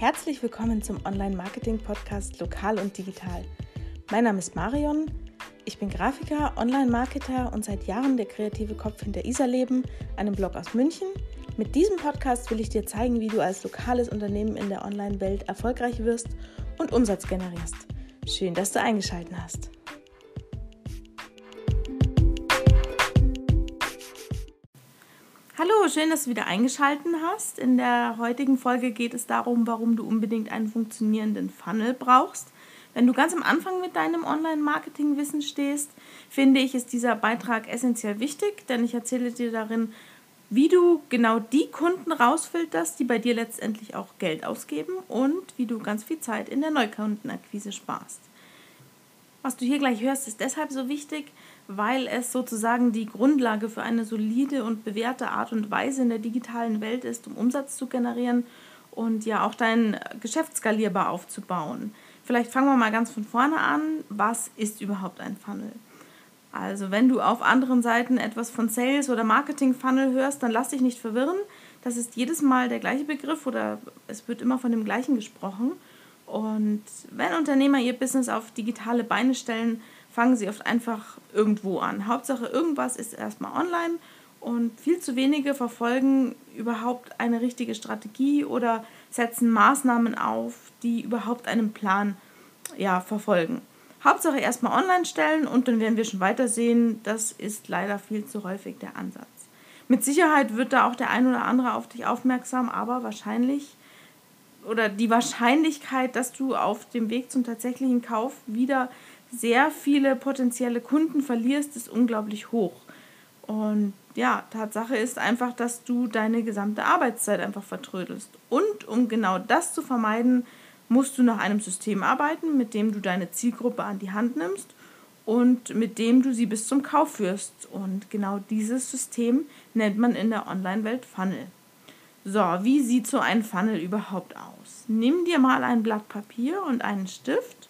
Herzlich willkommen zum Online-Marketing-Podcast Lokal und Digital. Mein Name ist Marion, ich bin Grafiker, Online-Marketer und seit Jahren der kreative Kopf hinter Iserleben, einem Blog aus München. Mit diesem Podcast will ich dir zeigen, wie du als lokales Unternehmen in der Online-Welt erfolgreich wirst und Umsatz generierst. Schön, dass du eingeschaltet hast. Hallo, schön, dass du wieder eingeschaltet hast. In der heutigen Folge geht es darum, warum du unbedingt einen funktionierenden Funnel brauchst. Wenn du ganz am Anfang mit deinem Online-Marketing-Wissen stehst, finde ich, ist dieser Beitrag essentiell wichtig, denn ich erzähle dir darin, wie du genau die Kunden rausfilterst, die bei dir letztendlich auch Geld ausgeben und wie du ganz viel Zeit in der Neukundenakquise sparst. Was du hier gleich hörst, ist deshalb so wichtig, weil es sozusagen die Grundlage für eine solide und bewährte Art und Weise in der digitalen Welt ist, um Umsatz zu generieren und ja auch dein Geschäft skalierbar aufzubauen. Vielleicht fangen wir mal ganz von vorne an. Was ist überhaupt ein Funnel? Also wenn du auf anderen Seiten etwas von Sales oder Marketing Funnel hörst, dann lass dich nicht verwirren. Das ist jedes Mal der gleiche Begriff oder es wird immer von dem gleichen gesprochen. Und wenn Unternehmer ihr Business auf digitale Beine stellen, fangen sie oft einfach irgendwo an. Hauptsache, irgendwas ist erstmal online und viel zu wenige verfolgen überhaupt eine richtige Strategie oder setzen Maßnahmen auf, die überhaupt einen Plan ja, verfolgen. Hauptsache erstmal online stellen und dann werden wir schon weitersehen. Das ist leider viel zu häufig der Ansatz. Mit Sicherheit wird da auch der ein oder andere auf dich aufmerksam, aber wahrscheinlich oder die Wahrscheinlichkeit, dass du auf dem Weg zum tatsächlichen Kauf wieder sehr viele potenzielle Kunden verlierst, ist unglaublich hoch. Und ja, Tatsache ist einfach, dass du deine gesamte Arbeitszeit einfach vertrödelst. Und um genau das zu vermeiden, musst du nach einem System arbeiten, mit dem du deine Zielgruppe an die Hand nimmst und mit dem du sie bis zum Kauf führst. Und genau dieses System nennt man in der Online-Welt Funnel. So, wie sieht so ein Funnel überhaupt aus? Nimm dir mal ein Blatt Papier und einen Stift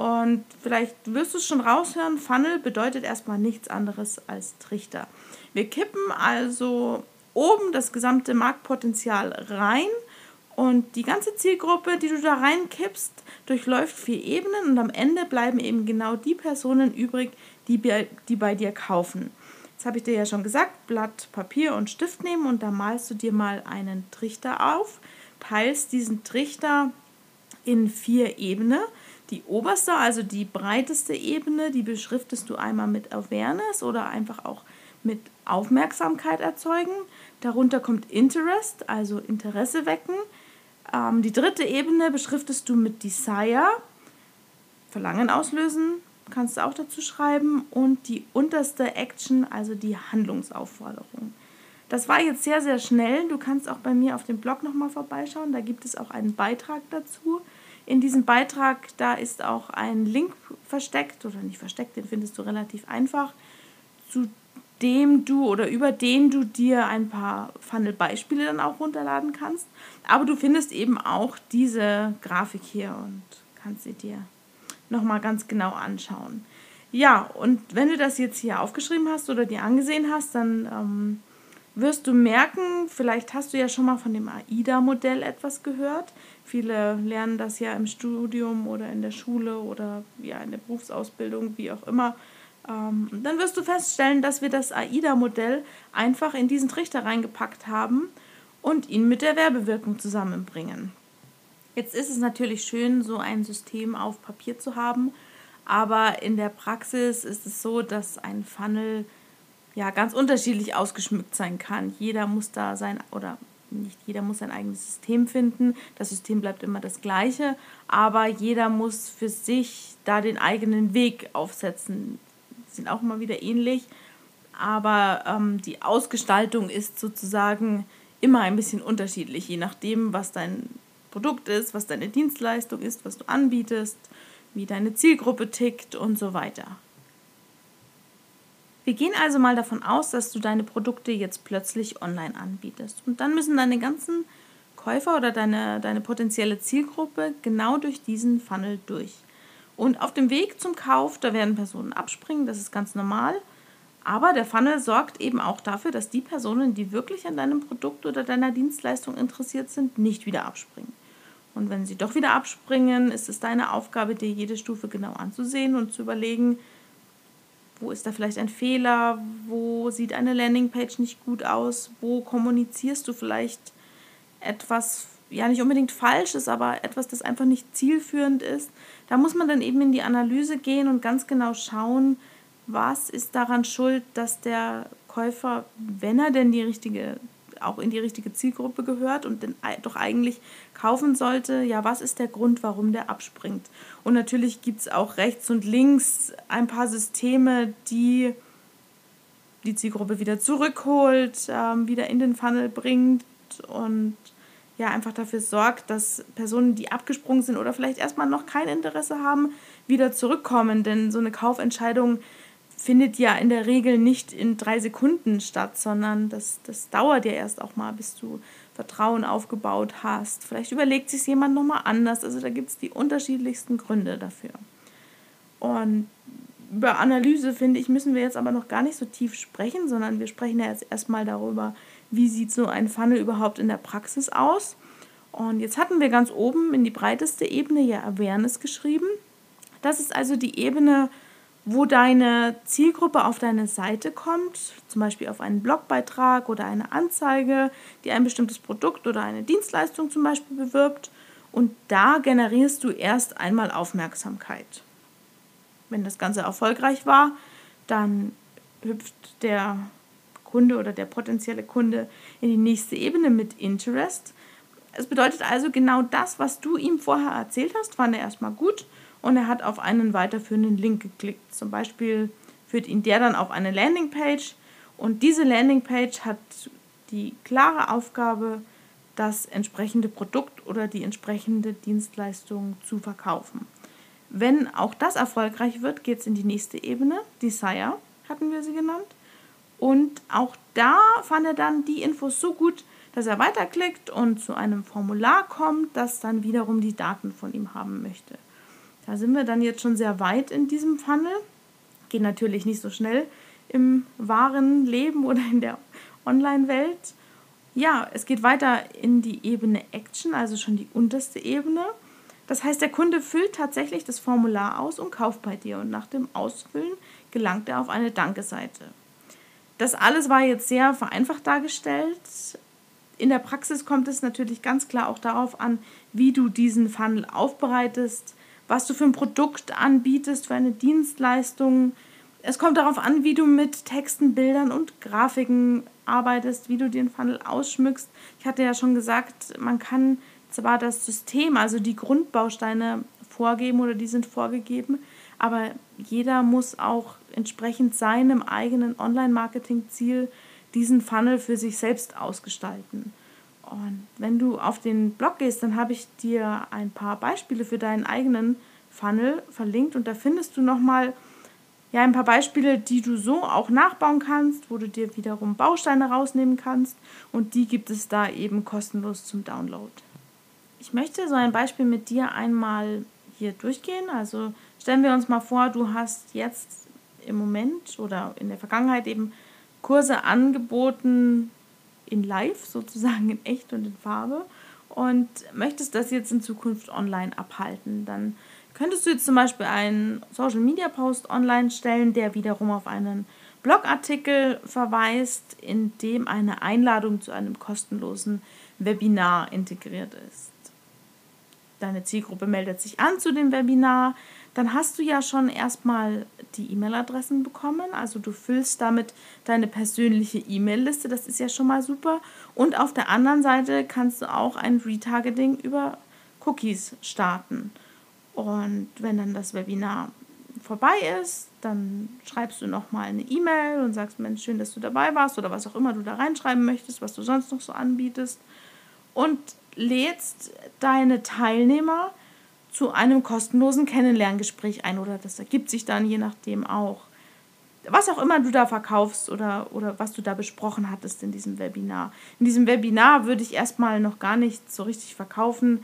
und vielleicht wirst du es schon raushören, Funnel bedeutet erstmal nichts anderes als Trichter. Wir kippen also oben das gesamte Marktpotenzial rein und die ganze Zielgruppe, die du da reinkippst, durchläuft vier Ebenen und am Ende bleiben eben genau die Personen übrig, die, die bei dir kaufen. Jetzt habe ich dir ja schon gesagt, Blatt Papier und Stift nehmen und da malst du dir mal einen Trichter auf, teilst diesen Trichter in vier Ebenen die oberste, also die breiteste Ebene, die beschriftest du einmal mit Awareness oder einfach auch mit Aufmerksamkeit erzeugen. Darunter kommt Interest, also Interesse wecken. Ähm, die dritte Ebene beschriftest du mit Desire, Verlangen auslösen, kannst du auch dazu schreiben. Und die unterste Action, also die Handlungsaufforderung. Das war jetzt sehr, sehr schnell. Du kannst auch bei mir auf dem Blog nochmal vorbeischauen. Da gibt es auch einen Beitrag dazu. In diesem Beitrag, da ist auch ein Link versteckt oder nicht versteckt, den findest du relativ einfach, zu dem du oder über den du dir ein paar Funnel-Beispiele dann auch runterladen kannst. Aber du findest eben auch diese Grafik hier und kannst sie dir nochmal ganz genau anschauen. Ja, und wenn du das jetzt hier aufgeschrieben hast oder dir angesehen hast, dann ähm, wirst du merken, vielleicht hast du ja schon mal von dem AIDA-Modell etwas gehört. Viele lernen das ja im Studium oder in der Schule oder ja in der Berufsausbildung, wie auch immer. Ähm, dann wirst du feststellen, dass wir das AIDA-Modell einfach in diesen Trichter reingepackt haben und ihn mit der Werbewirkung zusammenbringen. Jetzt ist es natürlich schön, so ein System auf Papier zu haben, aber in der Praxis ist es so, dass ein Funnel ja ganz unterschiedlich ausgeschmückt sein kann. Jeder muss da sein oder nicht jeder muss sein eigenes System finden. Das System bleibt immer das gleiche, aber jeder muss für sich da den eigenen Weg aufsetzen. Sind auch immer wieder ähnlich, aber ähm, die Ausgestaltung ist sozusagen immer ein bisschen unterschiedlich, je nachdem, was dein Produkt ist, was deine Dienstleistung ist, was du anbietest, wie deine Zielgruppe tickt und so weiter. Wir gehen also mal davon aus, dass du deine Produkte jetzt plötzlich online anbietest. Und dann müssen deine ganzen Käufer oder deine, deine potenzielle Zielgruppe genau durch diesen Funnel durch. Und auf dem Weg zum Kauf, da werden Personen abspringen, das ist ganz normal. Aber der Funnel sorgt eben auch dafür, dass die Personen, die wirklich an deinem Produkt oder deiner Dienstleistung interessiert sind, nicht wieder abspringen. Und wenn sie doch wieder abspringen, ist es deine Aufgabe, dir jede Stufe genau anzusehen und zu überlegen, wo ist da vielleicht ein Fehler, wo sieht eine Landingpage nicht gut aus, wo kommunizierst du vielleicht etwas, ja nicht unbedingt falsches, aber etwas, das einfach nicht zielführend ist. Da muss man dann eben in die Analyse gehen und ganz genau schauen, was ist daran schuld, dass der Käufer, wenn er denn die richtige auch in die richtige Zielgruppe gehört und den, doch eigentlich kaufen sollte, ja, was ist der Grund, warum der abspringt? Und natürlich gibt es auch rechts und links ein paar Systeme, die die Zielgruppe wieder zurückholt, ähm, wieder in den Funnel bringt und ja, einfach dafür sorgt, dass Personen, die abgesprungen sind oder vielleicht erstmal noch kein Interesse haben, wieder zurückkommen. Denn so eine Kaufentscheidung findet ja in der Regel nicht in drei Sekunden statt, sondern das, das dauert ja erst auch mal, bis du Vertrauen aufgebaut hast. Vielleicht überlegt sich jemand nochmal anders. Also da gibt es die unterschiedlichsten Gründe dafür. Und über Analyse, finde ich, müssen wir jetzt aber noch gar nicht so tief sprechen, sondern wir sprechen ja jetzt erstmal darüber, wie sieht so ein Funnel überhaupt in der Praxis aus. Und jetzt hatten wir ganz oben in die breiteste Ebene ja Awareness geschrieben. Das ist also die Ebene, wo deine Zielgruppe auf deine Seite kommt, zum Beispiel auf einen Blogbeitrag oder eine Anzeige, die ein bestimmtes Produkt oder eine Dienstleistung zum Beispiel bewirbt. Und da generierst du erst einmal Aufmerksamkeit. Wenn das Ganze erfolgreich war, dann hüpft der Kunde oder der potenzielle Kunde in die nächste Ebene mit Interest. Es bedeutet also genau das, was du ihm vorher erzählt hast, fand er erstmal gut und er hat auf einen weiterführenden Link geklickt. Zum Beispiel führt ihn der dann auf eine Landingpage und diese Landingpage hat die klare Aufgabe, das entsprechende Produkt oder die entsprechende Dienstleistung zu verkaufen. Wenn auch das erfolgreich wird, geht es in die nächste Ebene. Desire hatten wir sie genannt. Und auch da fand er dann die Infos so gut, dass er weiterklickt und zu einem Formular kommt, das dann wiederum die Daten von ihm haben möchte. Da sind wir dann jetzt schon sehr weit in diesem Funnel. Geht natürlich nicht so schnell im wahren Leben oder in der Online-Welt. Ja, es geht weiter in die Ebene Action, also schon die unterste Ebene. Das heißt, der Kunde füllt tatsächlich das Formular aus und kauft bei dir. Und nach dem Ausfüllen gelangt er auf eine Danke-Seite. Das alles war jetzt sehr vereinfacht dargestellt. In der Praxis kommt es natürlich ganz klar auch darauf an, wie du diesen Funnel aufbereitest, was du für ein Produkt anbietest, für eine Dienstleistung. Es kommt darauf an, wie du mit Texten, Bildern und Grafiken arbeitest, wie du den Funnel ausschmückst. Ich hatte ja schon gesagt, man kann zwar das System, also die Grundbausteine vorgeben oder die sind vorgegeben, aber jeder muss auch entsprechend seinem eigenen Online-Marketing-Ziel diesen Funnel für sich selbst ausgestalten. Und wenn du auf den Blog gehst, dann habe ich dir ein paar Beispiele für deinen eigenen Funnel verlinkt und da findest du nochmal ja, ein paar Beispiele, die du so auch nachbauen kannst, wo du dir wiederum Bausteine rausnehmen kannst und die gibt es da eben kostenlos zum Download. Ich möchte so ein Beispiel mit dir einmal hier durchgehen. Also stellen wir uns mal vor, du hast jetzt im Moment oder in der Vergangenheit eben Kurse angeboten, in live, sozusagen in echt und in Farbe und möchtest das jetzt in Zukunft online abhalten, dann könntest du jetzt zum Beispiel einen Social Media Post online stellen, der wiederum auf einen Blogartikel verweist, in dem eine Einladung zu einem kostenlosen Webinar integriert ist. Deine Zielgruppe meldet sich an zu dem Webinar, dann hast du ja schon erstmal die E-Mail-Adressen bekommen. Also du füllst damit deine persönliche E-Mail-Liste, das ist ja schon mal super. Und auf der anderen Seite kannst du auch ein Retargeting über Cookies starten. Und wenn dann das Webinar vorbei ist, dann schreibst du nochmal eine E-Mail und sagst, Mensch, schön, dass du dabei warst oder was auch immer du da reinschreiben möchtest, was du sonst noch so anbietest. Und lädst deine Teilnehmer zu einem kostenlosen Kennenlerngespräch ein oder das ergibt sich dann je nachdem auch. Was auch immer du da verkaufst oder, oder was du da besprochen hattest in diesem Webinar. In diesem Webinar würde ich erstmal noch gar nicht so richtig verkaufen.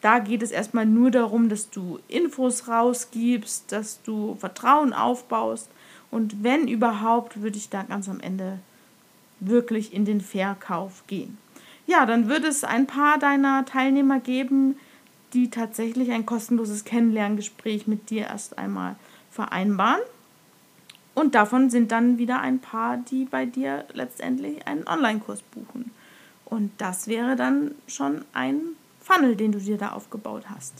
Da geht es erstmal nur darum, dass du Infos rausgibst, dass du Vertrauen aufbaust. Und wenn überhaupt, würde ich da ganz am Ende wirklich in den Verkauf gehen. Ja, dann würde es ein paar deiner Teilnehmer geben, die tatsächlich ein kostenloses Kennenlerngespräch mit dir erst einmal vereinbaren. Und davon sind dann wieder ein paar, die bei dir letztendlich einen Online-Kurs buchen. Und das wäre dann schon ein Funnel, den du dir da aufgebaut hast.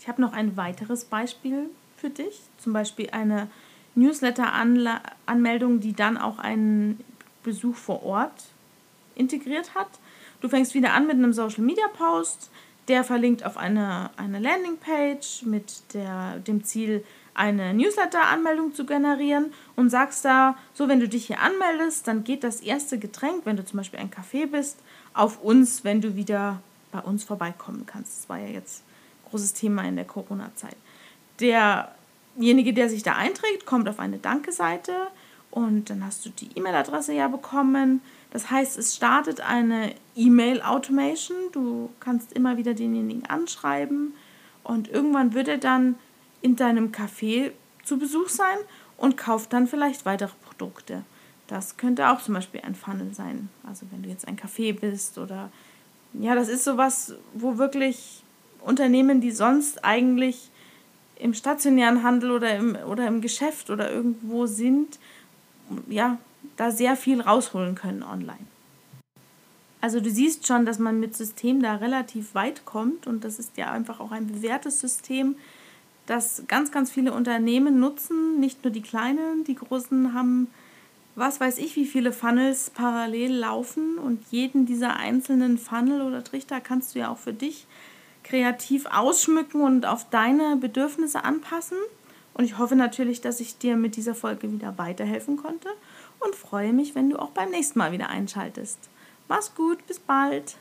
Ich habe noch ein weiteres Beispiel für dich, zum Beispiel eine Newsletter-Anmeldung, die dann auch einen Besuch vor Ort integriert hat. Du fängst wieder an mit einem Social-Media-Post, der verlinkt auf eine, eine Landingpage mit der, dem Ziel, eine Newsletter-Anmeldung zu generieren und sagst da, so wenn du dich hier anmeldest, dann geht das erste Getränk, wenn du zum Beispiel ein Café bist, auf uns, wenn du wieder bei uns vorbeikommen kannst. Das war ja jetzt ein großes Thema in der Corona-Zeit. Derjenige, der sich da einträgt, kommt auf eine Danke-Seite und dann hast du die E-Mail-Adresse ja bekommen. Das heißt, es startet eine E-Mail-Automation. Du kannst immer wieder denjenigen anschreiben und irgendwann wird er dann in deinem Café zu Besuch sein und kauft dann vielleicht weitere Produkte. Das könnte auch zum Beispiel ein Funnel sein. Also wenn du jetzt ein Café bist oder ja, das ist sowas, wo wirklich Unternehmen, die sonst eigentlich im stationären Handel oder im, oder im Geschäft oder irgendwo sind, ja, da sehr viel rausholen können online. Also du siehst schon, dass man mit System da relativ weit kommt und das ist ja einfach auch ein bewährtes System, das ganz, ganz viele Unternehmen nutzen, nicht nur die kleinen, die großen haben, was weiß ich, wie viele Funnels parallel laufen und jeden dieser einzelnen Funnel oder Trichter kannst du ja auch für dich kreativ ausschmücken und auf deine Bedürfnisse anpassen. Und ich hoffe natürlich, dass ich dir mit dieser Folge wieder weiterhelfen konnte und freue mich, wenn du auch beim nächsten Mal wieder einschaltest. Mach's gut, bis bald.